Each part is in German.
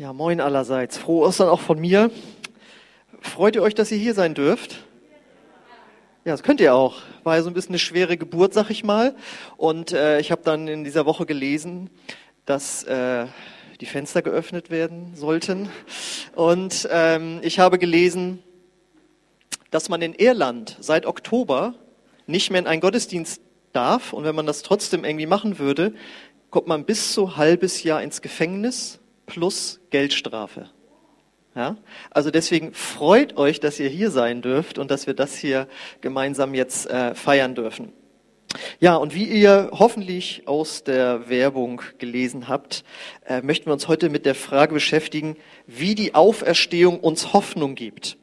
Ja, moin allerseits. Frohe Ostern auch von mir. Freut ihr euch, dass ihr hier sein dürft? Ja, das könnt ihr auch. War ja so ein bisschen eine schwere Geburt, sag ich mal. Und äh, ich habe dann in dieser Woche gelesen, dass äh, die Fenster geöffnet werden sollten. Und ähm, ich habe gelesen, dass man in Irland seit Oktober nicht mehr in einen Gottesdienst darf. Und wenn man das trotzdem irgendwie machen würde, kommt man bis zu halbes Jahr ins Gefängnis plus Geldstrafe. Ja? Also deswegen freut euch, dass ihr hier sein dürft und dass wir das hier gemeinsam jetzt äh, feiern dürfen. Ja, und wie ihr hoffentlich aus der Werbung gelesen habt, äh, möchten wir uns heute mit der Frage beschäftigen, wie die Auferstehung uns Hoffnung gibt.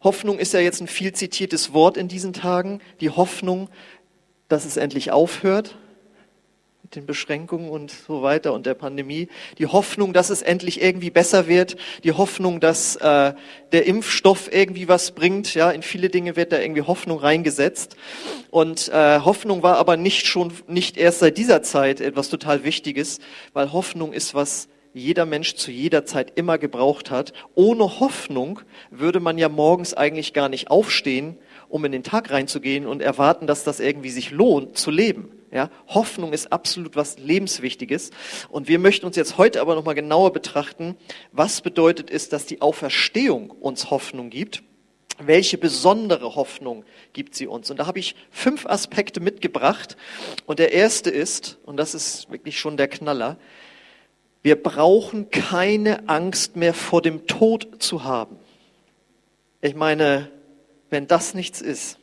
Hoffnung ist ja jetzt ein viel zitiertes Wort in diesen Tagen. Die Hoffnung, dass es endlich aufhört, mit den Beschränkungen und so weiter und der Pandemie, die Hoffnung, dass es endlich irgendwie besser wird, die Hoffnung, dass äh, der Impfstoff irgendwie was bringt. Ja, in viele Dinge wird da irgendwie Hoffnung reingesetzt. Und äh, Hoffnung war aber nicht schon, nicht erst seit dieser Zeit etwas total Wichtiges, weil Hoffnung ist was jeder Mensch zu jeder Zeit immer gebraucht hat. Ohne Hoffnung würde man ja morgens eigentlich gar nicht aufstehen, um in den Tag reinzugehen und erwarten, dass das irgendwie sich lohnt zu leben. Ja, Hoffnung ist absolut was lebenswichtiges und wir möchten uns jetzt heute aber noch mal genauer betrachten, was bedeutet es, dass die Auferstehung uns Hoffnung gibt? Welche besondere Hoffnung gibt sie uns? Und da habe ich fünf Aspekte mitgebracht und der erste ist und das ist wirklich schon der Knaller. Wir brauchen keine Angst mehr vor dem Tod zu haben. Ich meine, wenn das nichts ist,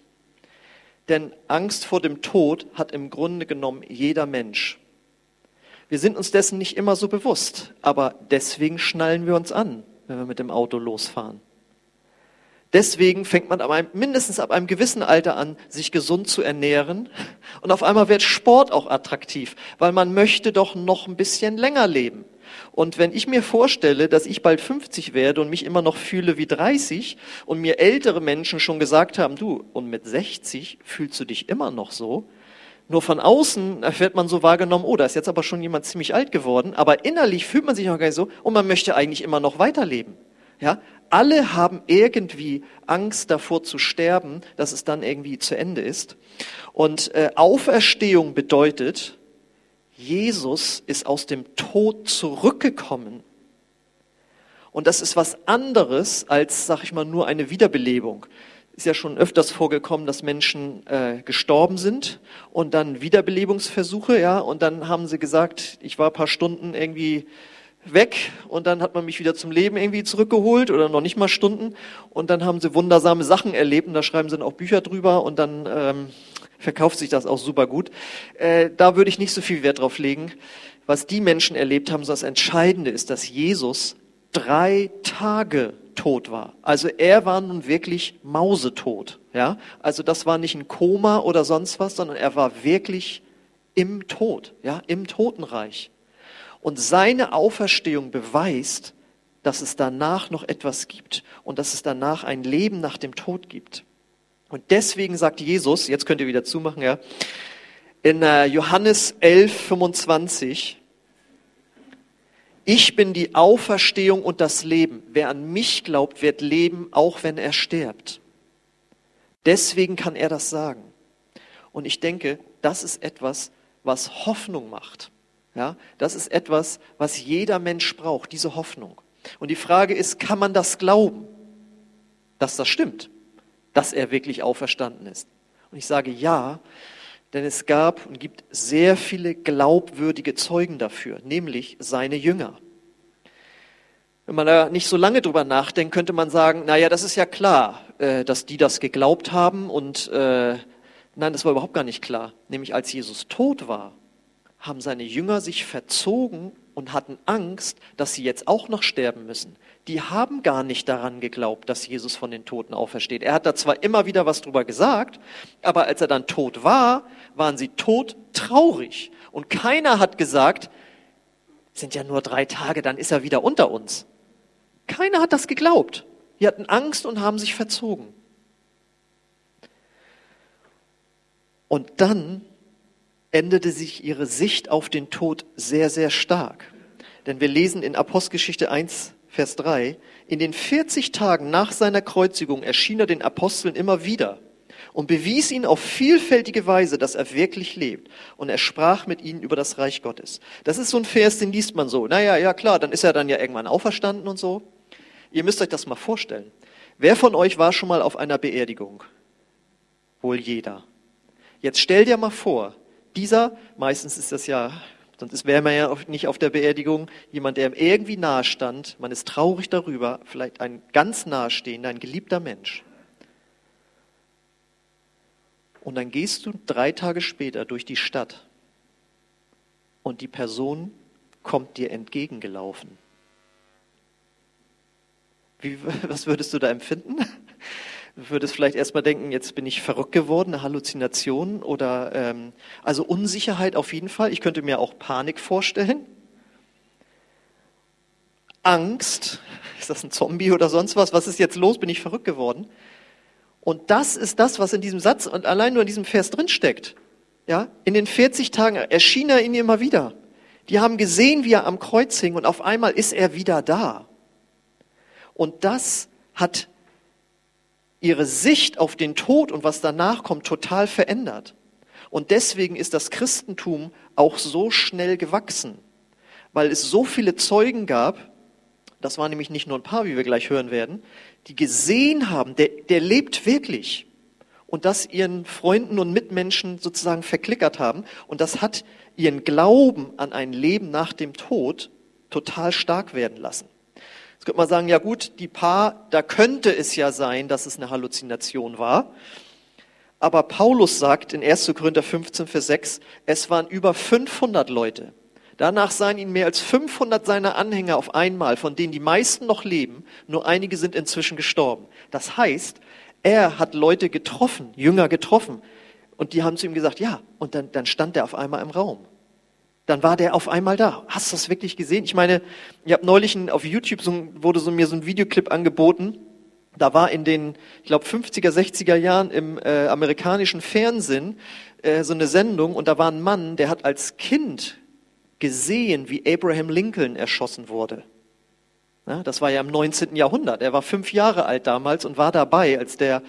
denn Angst vor dem Tod hat im Grunde genommen jeder Mensch. Wir sind uns dessen nicht immer so bewusst, aber deswegen schnallen wir uns an, wenn wir mit dem Auto losfahren. Deswegen fängt man ab einem, mindestens ab einem gewissen Alter an, sich gesund zu ernähren. Und auf einmal wird Sport auch attraktiv, weil man möchte doch noch ein bisschen länger leben. Und wenn ich mir vorstelle, dass ich bald 50 werde und mich immer noch fühle wie 30 und mir ältere Menschen schon gesagt haben, du, und mit 60 fühlst du dich immer noch so, nur von außen wird man so wahrgenommen, oh, da ist jetzt aber schon jemand ziemlich alt geworden, aber innerlich fühlt man sich noch gar nicht so und man möchte eigentlich immer noch weiterleben. Ja, alle haben irgendwie Angst davor zu sterben, dass es dann irgendwie zu Ende ist. Und äh, Auferstehung bedeutet, Jesus ist aus dem Tod zurückgekommen. Und das ist was anderes als, sag ich mal, nur eine Wiederbelebung. Ist ja schon öfters vorgekommen, dass Menschen äh, gestorben sind und dann Wiederbelebungsversuche, ja, und dann haben sie gesagt, ich war ein paar Stunden irgendwie weg und dann hat man mich wieder zum Leben irgendwie zurückgeholt oder noch nicht mal Stunden und dann haben sie wundersame Sachen erlebt und da schreiben sie dann auch Bücher drüber und dann ähm, verkauft sich das auch super gut. Äh, da würde ich nicht so viel Wert drauf legen, was die Menschen erlebt haben. Das Entscheidende ist, dass Jesus drei Tage tot war. Also er war nun wirklich mausetot. Ja? Also das war nicht ein Koma oder sonst was, sondern er war wirklich im Tod, ja, im Totenreich. Und seine Auferstehung beweist, dass es danach noch etwas gibt und dass es danach ein Leben nach dem Tod gibt. Und deswegen sagt Jesus, jetzt könnt ihr wieder zumachen, ja, in äh, Johannes 11, 25, ich bin die Auferstehung und das Leben. Wer an mich glaubt, wird leben, auch wenn er stirbt. Deswegen kann er das sagen. Und ich denke, das ist etwas, was Hoffnung macht. Ja, das ist etwas, was jeder Mensch braucht, diese Hoffnung. Und die Frage ist, kann man das glauben, dass das stimmt? Dass er wirklich auferstanden ist? Und ich sage ja, denn es gab und gibt sehr viele glaubwürdige Zeugen dafür, nämlich seine Jünger. Wenn man da nicht so lange drüber nachdenkt, könnte man sagen, naja, das ist ja klar, äh, dass die das geglaubt haben und äh, nein, das war überhaupt gar nicht klar. Nämlich als Jesus tot war, haben seine Jünger sich verzogen und hatten Angst, dass sie jetzt auch noch sterben müssen die haben gar nicht daran geglaubt, dass Jesus von den Toten aufersteht. Er hat da zwar immer wieder was drüber gesagt, aber als er dann tot war, waren sie tot traurig. Und keiner hat gesagt, sind ja nur drei Tage, dann ist er wieder unter uns. Keiner hat das geglaubt. Die hatten Angst und haben sich verzogen. Und dann änderte sich ihre Sicht auf den Tod sehr, sehr stark. Denn wir lesen in Apostelgeschichte 1, Vers 3, in den 40 Tagen nach seiner Kreuzigung erschien er den Aposteln immer wieder und bewies ihnen auf vielfältige Weise, dass er wirklich lebt. Und er sprach mit ihnen über das Reich Gottes. Das ist so ein Vers, den liest man so. Naja, ja klar, dann ist er dann ja irgendwann auferstanden und so. Ihr müsst euch das mal vorstellen. Wer von euch war schon mal auf einer Beerdigung? Wohl jeder. Jetzt stell dir mal vor, dieser, meistens ist das ja, sonst wäre man ja nicht auf der Beerdigung, jemand, der ihm irgendwie nahe stand, man ist traurig darüber, vielleicht ein ganz nahestehender, ein geliebter Mensch. Und dann gehst du drei Tage später durch die Stadt und die Person kommt dir entgegengelaufen. Wie, was würdest du da empfinden? Würdest vielleicht erstmal denken, jetzt bin ich verrückt geworden, eine Halluzination oder ähm, also Unsicherheit auf jeden Fall. Ich könnte mir auch Panik vorstellen. Angst, ist das ein Zombie oder sonst was? Was ist jetzt los? Bin ich verrückt geworden? Und das ist das, was in diesem Satz und allein nur in diesem Vers drin steckt. Ja, in den 40 Tagen erschien er ihnen immer wieder. Die haben gesehen, wie er am Kreuz hing und auf einmal ist er wieder da. Und das hat ihre Sicht auf den Tod und was danach kommt total verändert. Und deswegen ist das Christentum auch so schnell gewachsen, weil es so viele Zeugen gab, das waren nämlich nicht nur ein paar, wie wir gleich hören werden, die gesehen haben, der, der lebt wirklich. Und das ihren Freunden und Mitmenschen sozusagen verklickert haben. Und das hat ihren Glauben an ein Leben nach dem Tod total stark werden lassen. Jetzt könnte man sagen, ja gut, die paar, da könnte es ja sein, dass es eine Halluzination war. Aber Paulus sagt in 1. Korinther 15, Vers 6, es waren über 500 Leute. Danach seien ihn mehr als 500 seiner Anhänger auf einmal, von denen die meisten noch leben, nur einige sind inzwischen gestorben. Das heißt, er hat Leute getroffen, Jünger getroffen, und die haben zu ihm gesagt, ja, und dann, dann stand er auf einmal im Raum dann war der auf einmal da. Hast du das wirklich gesehen? Ich meine, ich habe neulich auf YouTube so, wurde so mir so ein Videoclip angeboten. Da war in den, ich glaube, 50er, 60er Jahren im äh, amerikanischen Fernsehen äh, so eine Sendung und da war ein Mann, der hat als Kind gesehen, wie Abraham Lincoln erschossen wurde. Das war ja im 19. Jahrhundert. Er war fünf Jahre alt damals und war dabei, als der,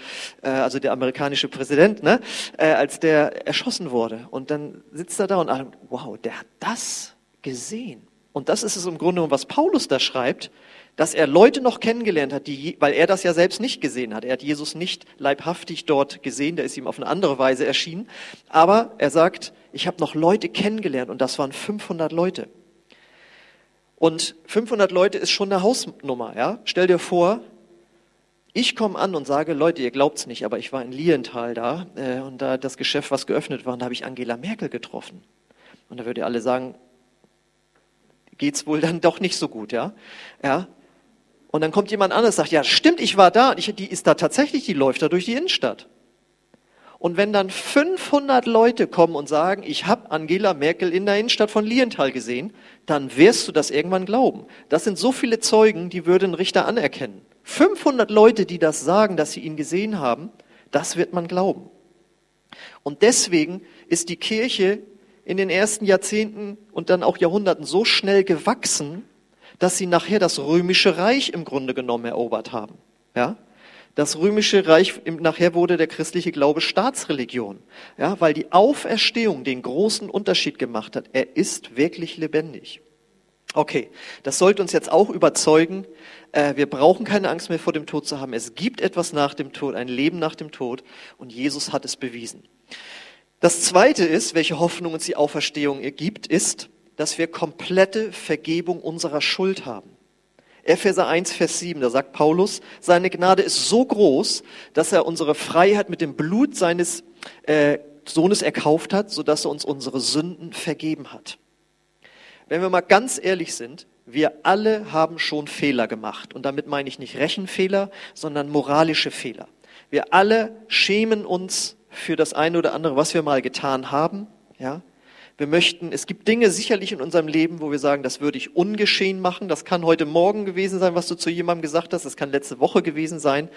äh, also der amerikanische Präsident, ne, äh, als der erschossen wurde. Und dann sitzt er da und wow, der hat das gesehen. Und das ist es im Grunde, was Paulus da schreibt, dass er Leute noch kennengelernt hat, die, weil er das ja selbst nicht gesehen hat. Er hat Jesus nicht leibhaftig dort gesehen, der ist ihm auf eine andere Weise erschienen. Aber er sagt, ich habe noch Leute kennengelernt und das waren 500 Leute. Und 500 Leute ist schon eine Hausnummer. Ja? Stell dir vor, ich komme an und sage, Leute, ihr glaubt's nicht, aber ich war in Lienthal da äh, und da das Geschäft, was geöffnet war, und da habe ich Angela Merkel getroffen. Und da würdet ihr alle sagen, geht's wohl dann doch nicht so gut, ja? Ja. Und dann kommt jemand anderes und sagt, ja, stimmt, ich war da, ich, die ist da tatsächlich, die läuft da durch die Innenstadt. Und wenn dann 500 Leute kommen und sagen, ich habe Angela Merkel in der Innenstadt von Lienthal gesehen, dann wirst du das irgendwann glauben. Das sind so viele Zeugen, die würden Richter anerkennen. 500 Leute, die das sagen, dass sie ihn gesehen haben, das wird man glauben. Und deswegen ist die Kirche in den ersten Jahrzehnten und dann auch Jahrhunderten so schnell gewachsen, dass sie nachher das römische Reich im Grunde genommen erobert haben. Ja? Das römische Reich, nachher wurde der christliche Glaube Staatsreligion. Ja, weil die Auferstehung den großen Unterschied gemacht hat. Er ist wirklich lebendig. Okay, das sollte uns jetzt auch überzeugen. Äh, wir brauchen keine Angst mehr vor dem Tod zu haben. Es gibt etwas nach dem Tod, ein Leben nach dem Tod und Jesus hat es bewiesen. Das zweite ist, welche Hoffnung uns die Auferstehung gibt, ist, dass wir komplette Vergebung unserer Schuld haben. Epheser 1, Vers 7, da sagt Paulus, seine Gnade ist so groß, dass er unsere Freiheit mit dem Blut seines äh, Sohnes erkauft hat, sodass er uns unsere Sünden vergeben hat. Wenn wir mal ganz ehrlich sind, wir alle haben schon Fehler gemacht. Und damit meine ich nicht Rechenfehler, sondern moralische Fehler. Wir alle schämen uns für das eine oder andere, was wir mal getan haben. Ja? Wir möchten, es gibt Dinge sicherlich in unserem Leben, wo wir sagen, das würde ich ungeschehen machen. Das kann heute Morgen gewesen sein, was du zu jemandem gesagt hast. Das kann letzte Woche gewesen sein.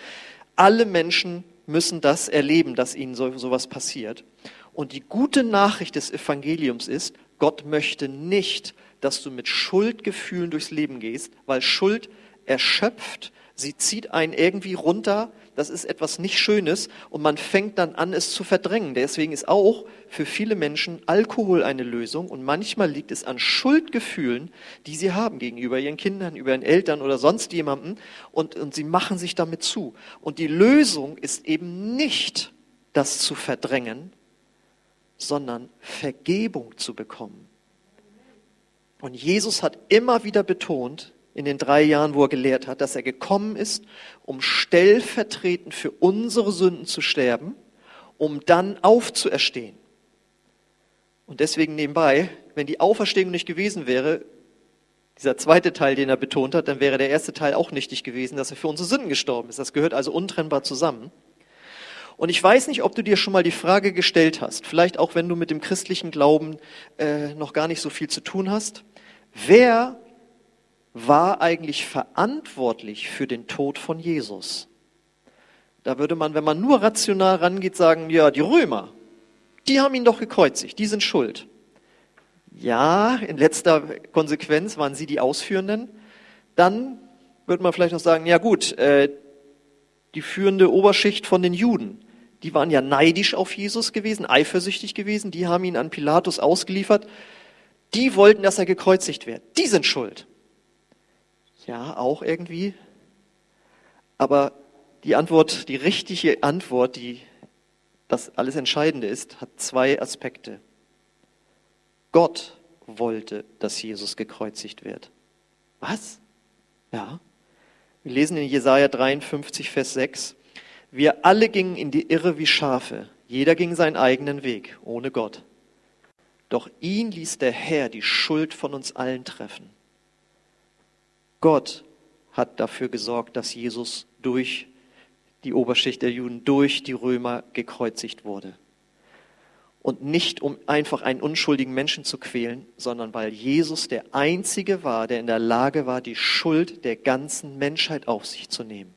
Alle Menschen müssen das erleben, dass ihnen so, sowas passiert. Und die gute Nachricht des Evangeliums ist, Gott möchte nicht, dass du mit Schuldgefühlen durchs Leben gehst, weil Schuld erschöpft, sie zieht einen irgendwie runter, das ist etwas nicht Schönes und man fängt dann an, es zu verdrängen. Deswegen ist auch für viele Menschen Alkohol eine Lösung und manchmal liegt es an Schuldgefühlen, die sie haben gegenüber ihren Kindern, über ihren Eltern oder sonst jemandem und, und sie machen sich damit zu. Und die Lösung ist eben nicht, das zu verdrängen, sondern Vergebung zu bekommen. Und Jesus hat immer wieder betont, in den drei Jahren, wo er gelehrt hat, dass er gekommen ist, um stellvertretend für unsere Sünden zu sterben, um dann aufzuerstehen. Und deswegen nebenbei, wenn die Auferstehung nicht gewesen wäre, dieser zweite Teil, den er betont hat, dann wäre der erste Teil auch nichtig gewesen, dass er für unsere Sünden gestorben ist. Das gehört also untrennbar zusammen. Und ich weiß nicht, ob du dir schon mal die Frage gestellt hast, vielleicht auch wenn du mit dem christlichen Glauben äh, noch gar nicht so viel zu tun hast, wer war eigentlich verantwortlich für den Tod von Jesus? Da würde man, wenn man nur rational rangeht, sagen, ja, die Römer, die haben ihn doch gekreuzigt, die sind schuld. Ja, in letzter Konsequenz waren sie die Ausführenden. Dann würde man vielleicht noch sagen, ja gut, äh, die führende Oberschicht von den Juden, die waren ja neidisch auf Jesus gewesen, eifersüchtig gewesen, die haben ihn an Pilatus ausgeliefert, die wollten, dass er gekreuzigt wird. Die sind schuld. Ja, auch irgendwie. Aber die Antwort, die richtige Antwort, die das alles Entscheidende ist, hat zwei Aspekte. Gott wollte, dass Jesus gekreuzigt wird. Was? Ja. Wir lesen in Jesaja 53, Vers 6. Wir alle gingen in die Irre wie Schafe. Jeder ging seinen eigenen Weg, ohne Gott. Doch ihn ließ der Herr die Schuld von uns allen treffen. Gott hat dafür gesorgt, dass Jesus durch die Oberschicht der Juden, durch die Römer gekreuzigt wurde. Und nicht um einfach einen unschuldigen Menschen zu quälen, sondern weil Jesus der Einzige war, der in der Lage war, die Schuld der ganzen Menschheit auf sich zu nehmen.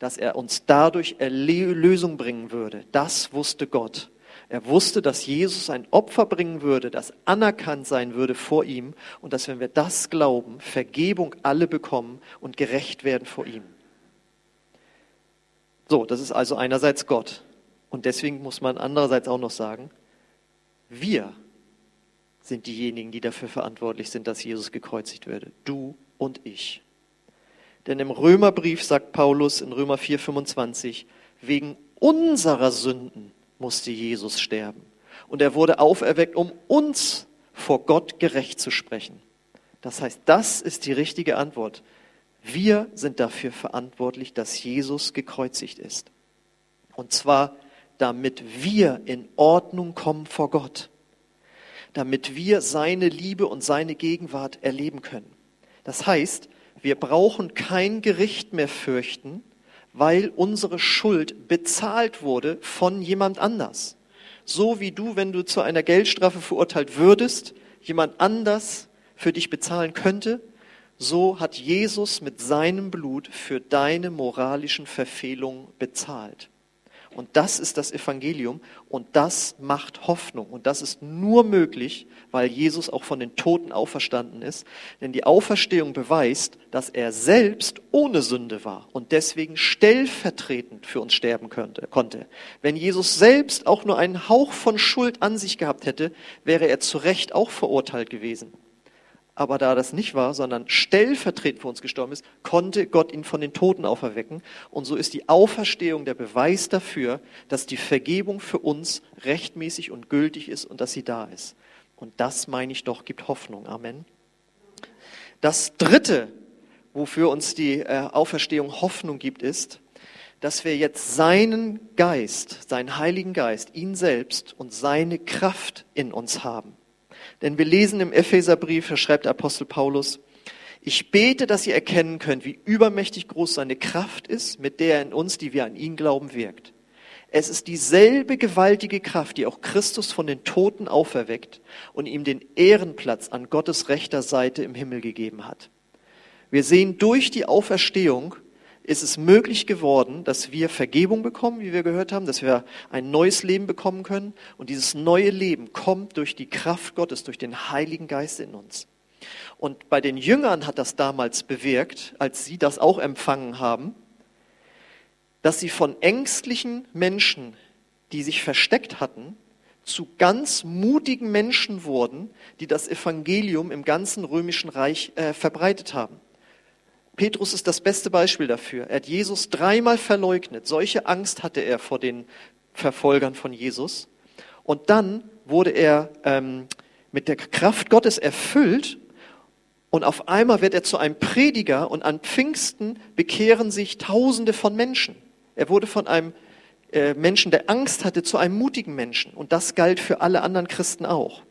Dass er uns dadurch Erlösung bringen würde, das wusste Gott. Er wusste, dass Jesus ein Opfer bringen würde, das anerkannt sein würde vor ihm und dass, wenn wir das glauben, Vergebung alle bekommen und gerecht werden vor ihm. So, das ist also einerseits Gott. Und deswegen muss man andererseits auch noch sagen, wir sind diejenigen, die dafür verantwortlich sind, dass Jesus gekreuzigt werde. Du und ich. Denn im Römerbrief sagt Paulus in Römer 4:25, wegen unserer Sünden musste Jesus sterben. Und er wurde auferweckt, um uns vor Gott gerecht zu sprechen. Das heißt, das ist die richtige Antwort. Wir sind dafür verantwortlich, dass Jesus gekreuzigt ist. Und zwar, damit wir in Ordnung kommen vor Gott. Damit wir seine Liebe und seine Gegenwart erleben können. Das heißt, wir brauchen kein Gericht mehr fürchten, weil unsere Schuld bezahlt wurde von jemand anders. So wie du, wenn du zu einer Geldstrafe verurteilt würdest, jemand anders für dich bezahlen könnte, so hat Jesus mit seinem Blut für deine moralischen Verfehlungen bezahlt. Und das ist das Evangelium und das macht Hoffnung. Und das ist nur möglich, weil Jesus auch von den Toten auferstanden ist. Denn die Auferstehung beweist, dass er selbst ohne Sünde war und deswegen stellvertretend für uns sterben könnte, konnte. Wenn Jesus selbst auch nur einen Hauch von Schuld an sich gehabt hätte, wäre er zu Recht auch verurteilt gewesen. Aber da das nicht war, sondern stellvertretend für uns gestorben ist, konnte Gott ihn von den Toten auferwecken. Und so ist die Auferstehung der Beweis dafür, dass die Vergebung für uns rechtmäßig und gültig ist und dass sie da ist. Und das, meine ich doch, gibt Hoffnung. Amen. Das Dritte, wofür uns die äh, Auferstehung Hoffnung gibt, ist, dass wir jetzt seinen Geist, seinen Heiligen Geist, ihn selbst und seine Kraft in uns haben. Denn wir lesen im Epheserbrief, da schreibt Apostel Paulus, ich bete, dass ihr erkennen könnt, wie übermächtig groß seine Kraft ist, mit der er in uns, die wir an ihn glauben, wirkt. Es ist dieselbe gewaltige Kraft, die auch Christus von den Toten auferweckt und ihm den Ehrenplatz an Gottes rechter Seite im Himmel gegeben hat. Wir sehen durch die Auferstehung, ist es möglich geworden, dass wir Vergebung bekommen, wie wir gehört haben, dass wir ein neues Leben bekommen können. Und dieses neue Leben kommt durch die Kraft Gottes, durch den Heiligen Geist in uns. Und bei den Jüngern hat das damals bewirkt, als sie das auch empfangen haben, dass sie von ängstlichen Menschen, die sich versteckt hatten, zu ganz mutigen Menschen wurden, die das Evangelium im ganzen römischen Reich äh, verbreitet haben. Petrus ist das beste Beispiel dafür. Er hat Jesus dreimal verleugnet. Solche Angst hatte er vor den Verfolgern von Jesus. Und dann wurde er ähm, mit der Kraft Gottes erfüllt und auf einmal wird er zu einem Prediger und an Pfingsten bekehren sich Tausende von Menschen. Er wurde von einem äh, Menschen, der Angst hatte, zu einem mutigen Menschen. Und das galt für alle anderen Christen auch.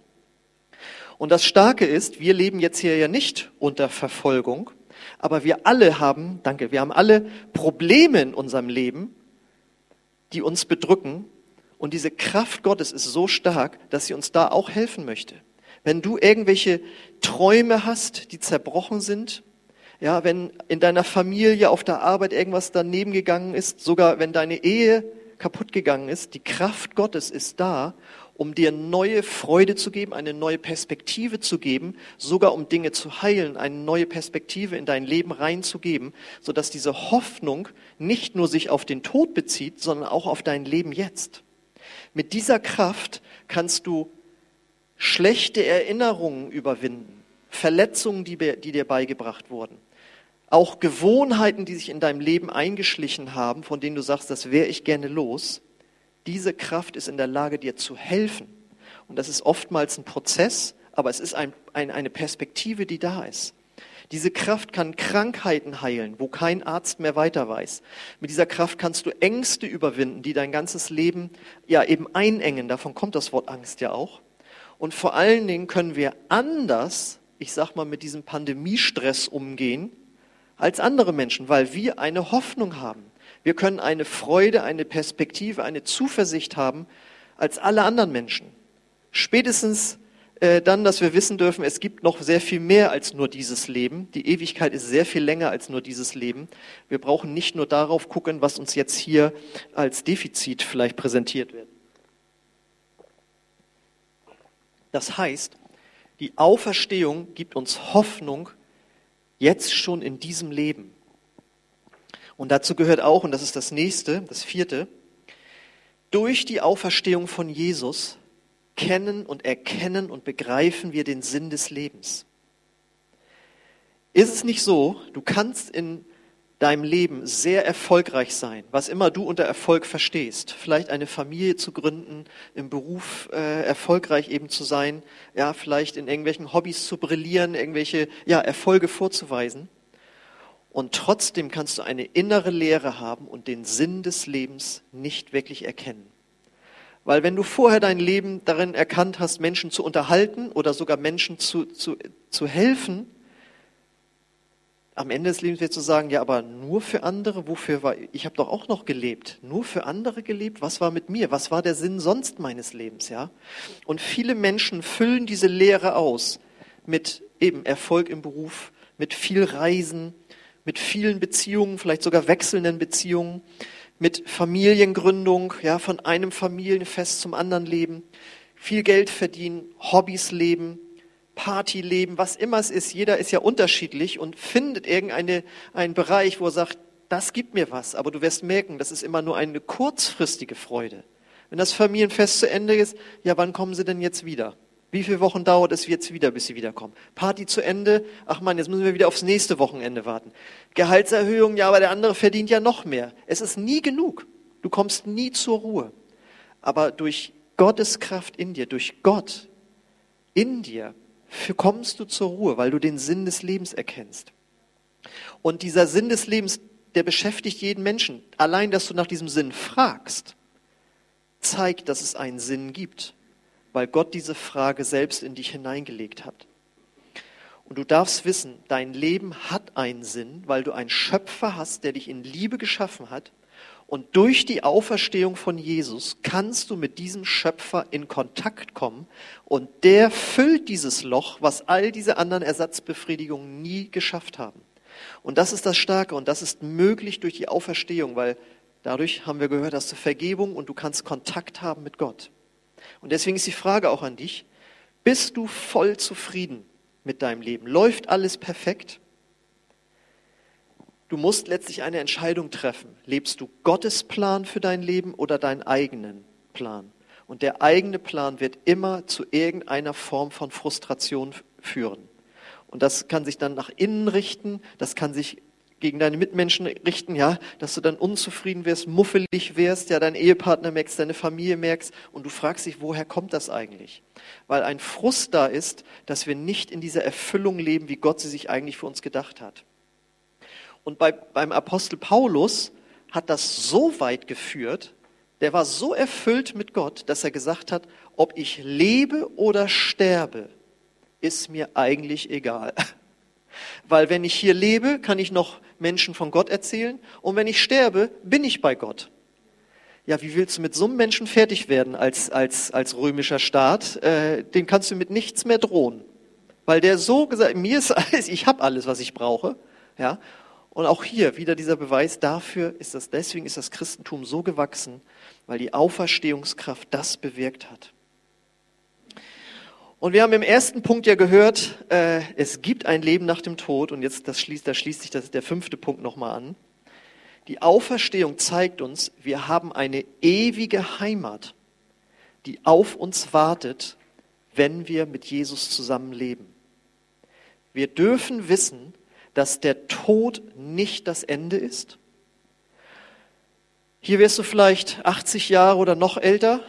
Und das Starke ist, wir leben jetzt hier ja nicht unter Verfolgung, aber wir alle haben, danke, wir haben alle Probleme in unserem Leben, die uns bedrücken. Und diese Kraft Gottes ist so stark, dass sie uns da auch helfen möchte. Wenn du irgendwelche Träume hast, die zerbrochen sind, ja, wenn in deiner Familie, auf der Arbeit irgendwas daneben gegangen ist, sogar wenn deine Ehe kaputt gegangen ist, die Kraft Gottes ist da, um dir neue Freude zu geben, eine neue Perspektive zu geben, sogar um Dinge zu heilen, eine neue Perspektive in dein Leben reinzugeben, sodass diese Hoffnung nicht nur sich auf den Tod bezieht, sondern auch auf dein Leben jetzt. Mit dieser Kraft kannst du schlechte Erinnerungen überwinden, Verletzungen, die, die dir beigebracht wurden, auch Gewohnheiten, die sich in deinem Leben eingeschlichen haben, von denen du sagst, das wäre ich gerne los. Diese Kraft ist in der Lage, dir zu helfen. Und das ist oftmals ein Prozess, aber es ist ein, ein, eine Perspektive, die da ist. Diese Kraft kann Krankheiten heilen, wo kein Arzt mehr weiter weiß. Mit dieser Kraft kannst du Ängste überwinden, die dein ganzes Leben ja eben einengen. Davon kommt das Wort Angst ja auch. Und vor allen Dingen können wir anders, ich sag mal, mit diesem Pandemiestress umgehen als andere Menschen, weil wir eine Hoffnung haben. Wir können eine Freude, eine Perspektive, eine Zuversicht haben als alle anderen Menschen. Spätestens äh, dann, dass wir wissen dürfen, es gibt noch sehr viel mehr als nur dieses Leben. Die Ewigkeit ist sehr viel länger als nur dieses Leben. Wir brauchen nicht nur darauf gucken, was uns jetzt hier als Defizit vielleicht präsentiert wird. Das heißt, die Auferstehung gibt uns Hoffnung jetzt schon in diesem Leben. Und dazu gehört auch, und das ist das nächste, das vierte, durch die Auferstehung von Jesus kennen und erkennen und begreifen wir den Sinn des Lebens. Ist es nicht so, du kannst in deinem Leben sehr erfolgreich sein, was immer du unter Erfolg verstehst, vielleicht eine Familie zu gründen, im Beruf äh, erfolgreich eben zu sein, ja, vielleicht in irgendwelchen Hobbys zu brillieren, irgendwelche ja, Erfolge vorzuweisen. Und trotzdem kannst du eine innere Leere haben und den Sinn des Lebens nicht wirklich erkennen. Weil wenn du vorher dein Leben darin erkannt hast, Menschen zu unterhalten oder sogar Menschen zu, zu, zu helfen, am Ende des Lebens wirst du sagen, ja, aber nur für andere, wofür war, ich habe doch auch noch gelebt, nur für andere gelebt, was war mit mir, was war der Sinn sonst meines Lebens, ja? Und viele Menschen füllen diese Lehre aus mit eben Erfolg im Beruf, mit viel Reisen, mit vielen Beziehungen, vielleicht sogar wechselnden Beziehungen, mit Familiengründung, ja, von einem Familienfest zum anderen leben, viel Geld verdienen, Hobbys leben, Party leben, was immer es ist. Jeder ist ja unterschiedlich und findet irgendeinen Bereich, wo er sagt, das gibt mir was. Aber du wirst merken, das ist immer nur eine kurzfristige Freude. Wenn das Familienfest zu Ende ist, ja, wann kommen sie denn jetzt wieder? Wie viele Wochen dauert es jetzt wieder, bis sie wiederkommen? Party zu Ende, ach man, jetzt müssen wir wieder aufs nächste Wochenende warten. Gehaltserhöhung, ja, aber der andere verdient ja noch mehr. Es ist nie genug. Du kommst nie zur Ruhe. Aber durch Gottes Kraft in dir, durch Gott in dir, kommst du zur Ruhe, weil du den Sinn des Lebens erkennst. Und dieser Sinn des Lebens, der beschäftigt jeden Menschen. Allein, dass du nach diesem Sinn fragst, zeigt, dass es einen Sinn gibt weil Gott diese Frage selbst in dich hineingelegt hat. Und du darfst wissen, dein Leben hat einen Sinn, weil du einen Schöpfer hast, der dich in Liebe geschaffen hat. Und durch die Auferstehung von Jesus kannst du mit diesem Schöpfer in Kontakt kommen. Und der füllt dieses Loch, was all diese anderen Ersatzbefriedigungen nie geschafft haben. Und das ist das Starke und das ist möglich durch die Auferstehung, weil dadurch haben wir gehört, dass du Vergebung und du kannst Kontakt haben mit Gott. Und deswegen ist die Frage auch an dich, bist du voll zufrieden mit deinem Leben? Läuft alles perfekt? Du musst letztlich eine Entscheidung treffen. Lebst du Gottes Plan für dein Leben oder deinen eigenen Plan? Und der eigene Plan wird immer zu irgendeiner Form von Frustration führen. Und das kann sich dann nach innen richten, das kann sich gegen deine Mitmenschen richten, ja, dass du dann unzufrieden wirst, muffelig wirst, ja, deinen Ehepartner merkst, deine Familie merkst und du fragst dich, woher kommt das eigentlich? Weil ein Frust da ist, dass wir nicht in dieser Erfüllung leben, wie Gott sie sich eigentlich für uns gedacht hat. Und bei, beim Apostel Paulus hat das so weit geführt, der war so erfüllt mit Gott, dass er gesagt hat, ob ich lebe oder sterbe, ist mir eigentlich egal. Weil wenn ich hier lebe, kann ich noch Menschen von Gott erzählen und wenn ich sterbe, bin ich bei Gott. Ja, wie willst du mit so einem Menschen fertig werden als, als, als römischer Staat? Äh, den kannst du mit nichts mehr drohen. Weil der so gesagt, mir ist alles, ich habe alles, was ich brauche. Ja, und auch hier wieder dieser Beweis dafür ist das, deswegen ist das Christentum so gewachsen, weil die Auferstehungskraft das bewirkt hat. Und wir haben im ersten Punkt ja gehört, äh, es gibt ein Leben nach dem Tod. Und jetzt, das schließt, da schließt sich das, der fünfte Punkt nochmal an. Die Auferstehung zeigt uns, wir haben eine ewige Heimat, die auf uns wartet, wenn wir mit Jesus zusammenleben. Wir dürfen wissen, dass der Tod nicht das Ende ist. Hier wirst du vielleicht 80 Jahre oder noch älter,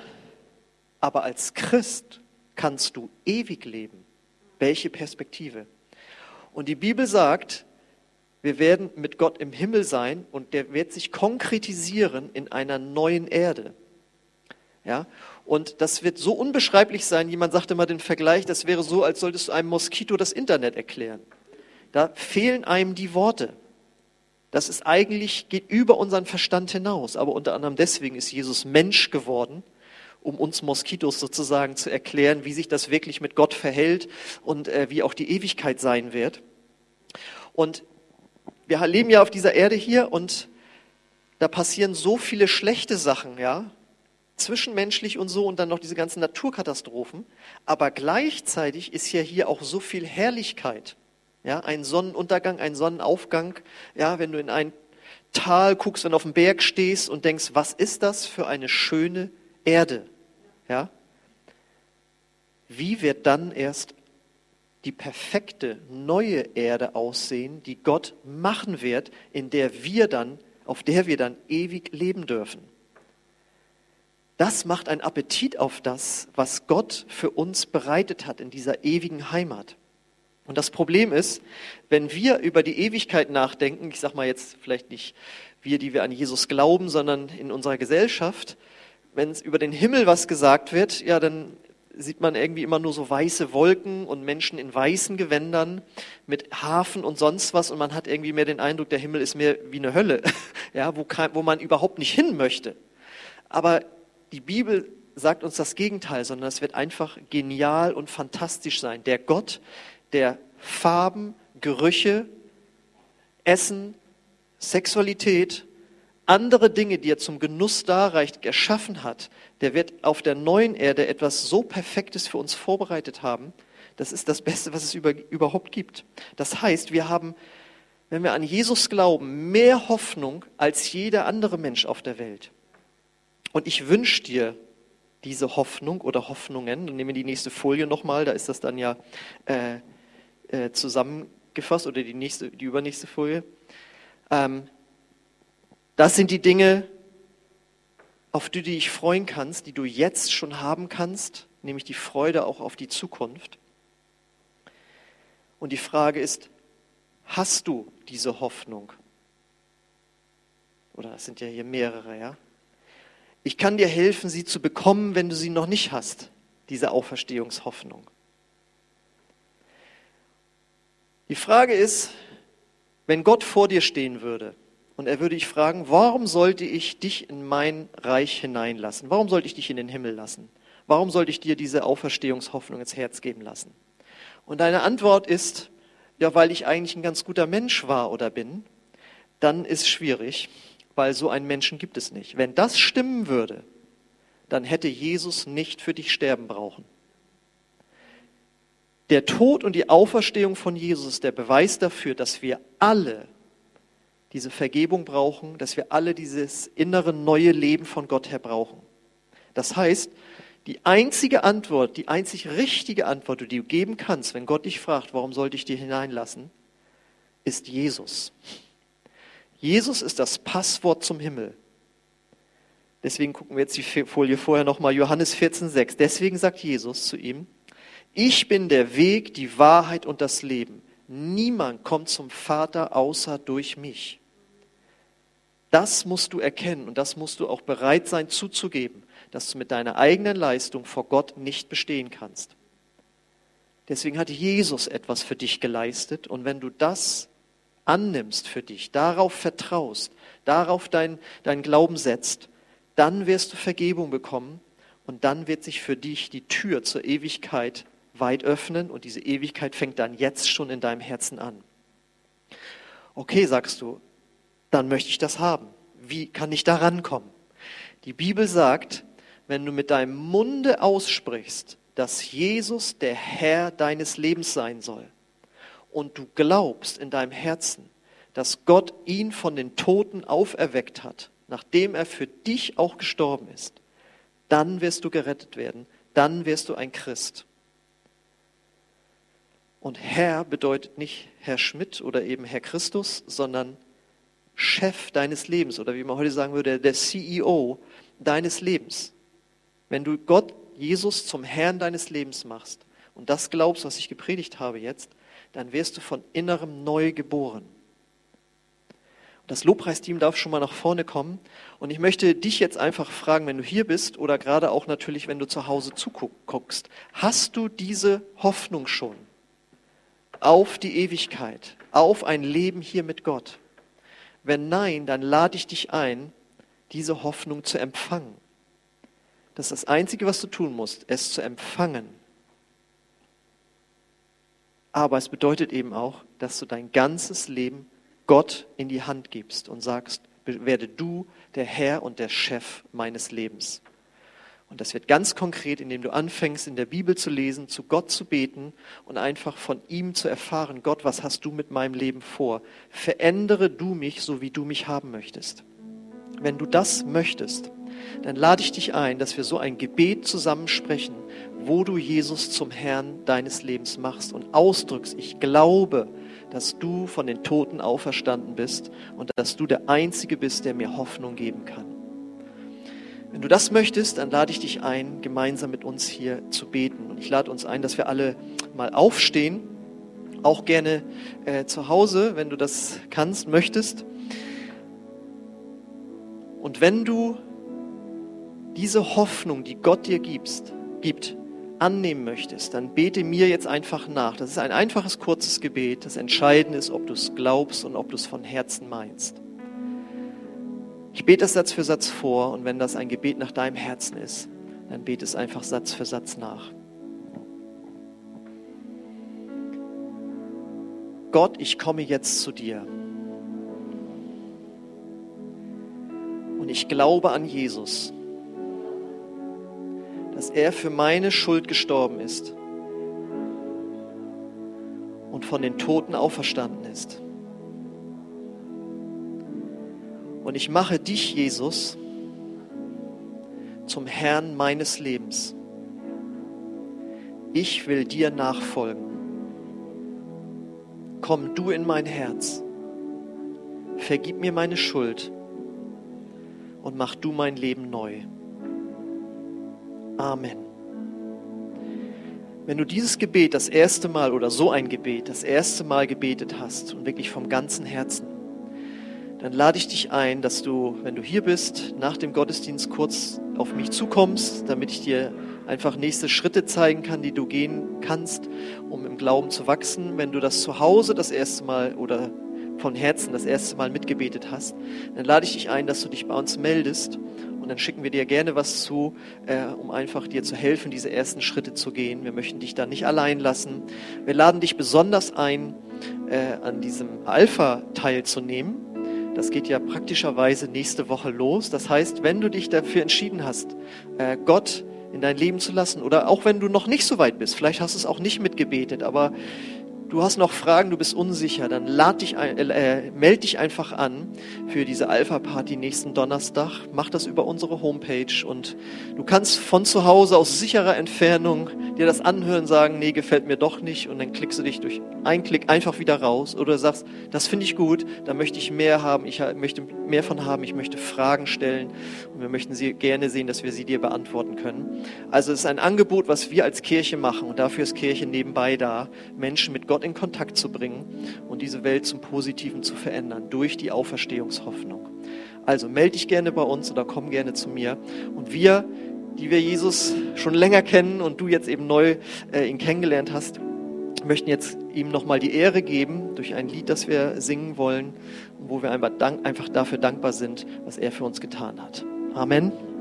aber als Christ kannst du ewig leben. Welche Perspektive? Und die Bibel sagt, wir werden mit Gott im Himmel sein und der wird sich konkretisieren in einer neuen Erde. Ja? Und das wird so unbeschreiblich sein. Jemand sagte mal den Vergleich, das wäre so, als solltest du einem Moskito das Internet erklären. Da fehlen einem die Worte. Das ist eigentlich, geht über unseren Verstand hinaus. Aber unter anderem deswegen ist Jesus Mensch geworden, um uns Moskitos sozusagen zu erklären, wie sich das wirklich mit Gott verhält und äh, wie auch die Ewigkeit sein wird. Und wir leben ja auf dieser Erde hier und da passieren so viele schlechte Sachen, ja, zwischenmenschlich und so und dann noch diese ganzen Naturkatastrophen. Aber gleichzeitig ist ja hier auch so viel Herrlichkeit. Ja, ein Sonnenuntergang, ein Sonnenaufgang. Ja, wenn du in ein Tal guckst, wenn du auf dem Berg stehst und denkst, was ist das für eine schöne Erde? Ja? Wie wird dann erst die perfekte neue Erde aussehen, die Gott machen wird, in der wir dann, auf der wir dann ewig leben dürfen? Das macht einen Appetit auf das, was Gott für uns bereitet hat in dieser ewigen Heimat. Und das Problem ist, wenn wir über die Ewigkeit nachdenken, ich sage mal jetzt vielleicht nicht wir, die wir an Jesus glauben, sondern in unserer Gesellschaft, wenn es über den Himmel was gesagt wird, ja, dann sieht man irgendwie immer nur so weiße Wolken und Menschen in weißen Gewändern mit Hafen und sonst was und man hat irgendwie mehr den Eindruck, der Himmel ist mehr wie eine Hölle, ja, wo, kann, wo man überhaupt nicht hin möchte. Aber die Bibel sagt uns das Gegenteil, sondern es wird einfach genial und fantastisch sein. Der Gott, der Farben, Gerüche, Essen, Sexualität, andere Dinge, die er zum Genuss darreicht, geschaffen hat, der wird auf der neuen Erde etwas so Perfektes für uns vorbereitet haben. Das ist das Beste, was es über, überhaupt gibt. Das heißt, wir haben, wenn wir an Jesus glauben, mehr Hoffnung als jeder andere Mensch auf der Welt. Und ich wünsche dir diese Hoffnung oder Hoffnungen, dann nehmen wir die nächste Folie nochmal, da ist das dann ja äh, äh, zusammengefasst oder die nächste, die übernächste Folie. Ähm, das sind die Dinge, auf die du dich freuen kannst, die du jetzt schon haben kannst, nämlich die Freude auch auf die Zukunft. Und die Frage ist, hast du diese Hoffnung? Oder es sind ja hier mehrere, ja? Ich kann dir helfen, sie zu bekommen, wenn du sie noch nicht hast, diese Auferstehungshoffnung. Die Frage ist, wenn Gott vor dir stehen würde und er würde dich fragen, warum sollte ich dich in mein Reich hineinlassen? Warum sollte ich dich in den Himmel lassen? Warum sollte ich dir diese Auferstehungshoffnung ins Herz geben lassen? Und deine Antwort ist, ja, weil ich eigentlich ein ganz guter Mensch war oder bin, dann ist schwierig, weil so einen Menschen gibt es nicht. Wenn das stimmen würde, dann hätte Jesus nicht für dich sterben brauchen. Der Tod und die Auferstehung von Jesus ist der Beweis dafür, dass wir alle diese Vergebung brauchen, dass wir alle dieses innere neue Leben von Gott her brauchen. Das heißt, die einzige Antwort, die einzig richtige Antwort, die du geben kannst, wenn Gott dich fragt, warum sollte ich dir hineinlassen, ist Jesus. Jesus ist das Passwort zum Himmel. Deswegen gucken wir jetzt die Folie vorher nochmal, Johannes 14,6. Deswegen sagt Jesus zu ihm, ich bin der Weg, die Wahrheit und das Leben. Niemand kommt zum Vater außer durch mich. Das musst du erkennen und das musst du auch bereit sein zuzugeben, dass du mit deiner eigenen Leistung vor Gott nicht bestehen kannst. Deswegen hat Jesus etwas für dich geleistet und wenn du das annimmst für dich, darauf vertraust, darauf deinen dein Glauben setzt, dann wirst du Vergebung bekommen und dann wird sich für dich die Tür zur Ewigkeit weit öffnen und diese Ewigkeit fängt dann jetzt schon in deinem Herzen an. Okay, sagst du, dann möchte ich das haben. Wie kann ich da rankommen? Die Bibel sagt, wenn du mit deinem Munde aussprichst, dass Jesus der Herr deines Lebens sein soll und du glaubst in deinem Herzen, dass Gott ihn von den Toten auferweckt hat, nachdem er für dich auch gestorben ist, dann wirst du gerettet werden, dann wirst du ein Christ. Und Herr bedeutet nicht Herr Schmidt oder eben Herr Christus, sondern Chef deines Lebens oder wie man heute sagen würde, der CEO deines Lebens. Wenn du Gott, Jesus zum Herrn deines Lebens machst und das glaubst, was ich gepredigt habe jetzt, dann wirst du von innerem neu geboren. Das Lobpreisteam darf schon mal nach vorne kommen. Und ich möchte dich jetzt einfach fragen, wenn du hier bist oder gerade auch natürlich, wenn du zu Hause zuguckst, hast du diese Hoffnung schon auf die Ewigkeit, auf ein Leben hier mit Gott? Wenn nein, dann lade ich dich ein, diese Hoffnung zu empfangen. Das ist das Einzige, was du tun musst, es zu empfangen. Aber es bedeutet eben auch, dass du dein ganzes Leben Gott in die Hand gibst und sagst, werde du der Herr und der Chef meines Lebens. Und das wird ganz konkret, indem du anfängst, in der Bibel zu lesen, zu Gott zu beten und einfach von ihm zu erfahren, Gott, was hast du mit meinem Leben vor? Verändere du mich, so wie du mich haben möchtest. Wenn du das möchtest, dann lade ich dich ein, dass wir so ein Gebet zusammen sprechen, wo du Jesus zum Herrn deines Lebens machst und ausdrückst, ich glaube, dass du von den Toten auferstanden bist und dass du der Einzige bist, der mir Hoffnung geben kann. Wenn du das möchtest, dann lade ich dich ein, gemeinsam mit uns hier zu beten. Und ich lade uns ein, dass wir alle mal aufstehen, auch gerne äh, zu Hause, wenn du das kannst, möchtest. Und wenn du diese Hoffnung, die Gott dir gibst, gibt, annehmen möchtest, dann bete mir jetzt einfach nach. Das ist ein einfaches, kurzes Gebet. Das Entscheidende ist, ob du es glaubst und ob du es von Herzen meinst. Ich bete das Satz für Satz vor und wenn das ein Gebet nach deinem Herzen ist, dann bete es einfach Satz für Satz nach. Gott, ich komme jetzt zu dir. Und ich glaube an Jesus dass er für meine Schuld gestorben ist und von den Toten auferstanden ist. Und ich mache dich, Jesus, zum Herrn meines Lebens. Ich will dir nachfolgen. Komm du in mein Herz. Vergib mir meine Schuld und mach du mein Leben neu. Amen. Wenn du dieses Gebet das erste Mal oder so ein Gebet das erste Mal gebetet hast und wirklich vom ganzen Herzen, dann lade ich dich ein, dass du, wenn du hier bist, nach dem Gottesdienst kurz auf mich zukommst, damit ich dir einfach nächste Schritte zeigen kann, die du gehen kannst, um im Glauben zu wachsen. Wenn du das zu Hause das erste Mal oder von Herzen das erste Mal mitgebetet hast, dann lade ich dich ein, dass du dich bei uns meldest und dann schicken wir dir gerne was zu, äh, um einfach dir zu helfen, diese ersten Schritte zu gehen. Wir möchten dich da nicht allein lassen. Wir laden dich besonders ein, äh, an diesem Alpha teilzunehmen. Das geht ja praktischerweise nächste Woche los. Das heißt, wenn du dich dafür entschieden hast, äh, Gott in dein Leben zu lassen. Oder auch wenn du noch nicht so weit bist, vielleicht hast du es auch nicht mitgebetet, aber du hast noch Fragen, du bist unsicher, dann lad dich ein, äh, meld dich einfach an für diese Alpha-Party nächsten Donnerstag. Mach das über unsere Homepage und du kannst von zu Hause aus sicherer Entfernung dir das anhören, sagen, nee, gefällt mir doch nicht und dann klickst du dich durch einen Klick einfach wieder raus oder sagst, das finde ich gut, da möchte ich mehr haben, ich möchte mehr von haben, ich möchte Fragen stellen und wir möchten sie gerne sehen, dass wir sie dir beantworten können. Also es ist ein Angebot, was wir als Kirche machen und dafür ist Kirche nebenbei da, Menschen mit Gott Gott in Kontakt zu bringen und diese Welt zum Positiven zu verändern durch die Auferstehungshoffnung. Also melde dich gerne bei uns oder komm gerne zu mir. Und wir, die wir Jesus schon länger kennen und du jetzt eben neu äh, ihn kennengelernt hast, möchten jetzt ihm nochmal die Ehre geben durch ein Lied, das wir singen wollen, wo wir einfach, dank, einfach dafür dankbar sind, was er für uns getan hat. Amen.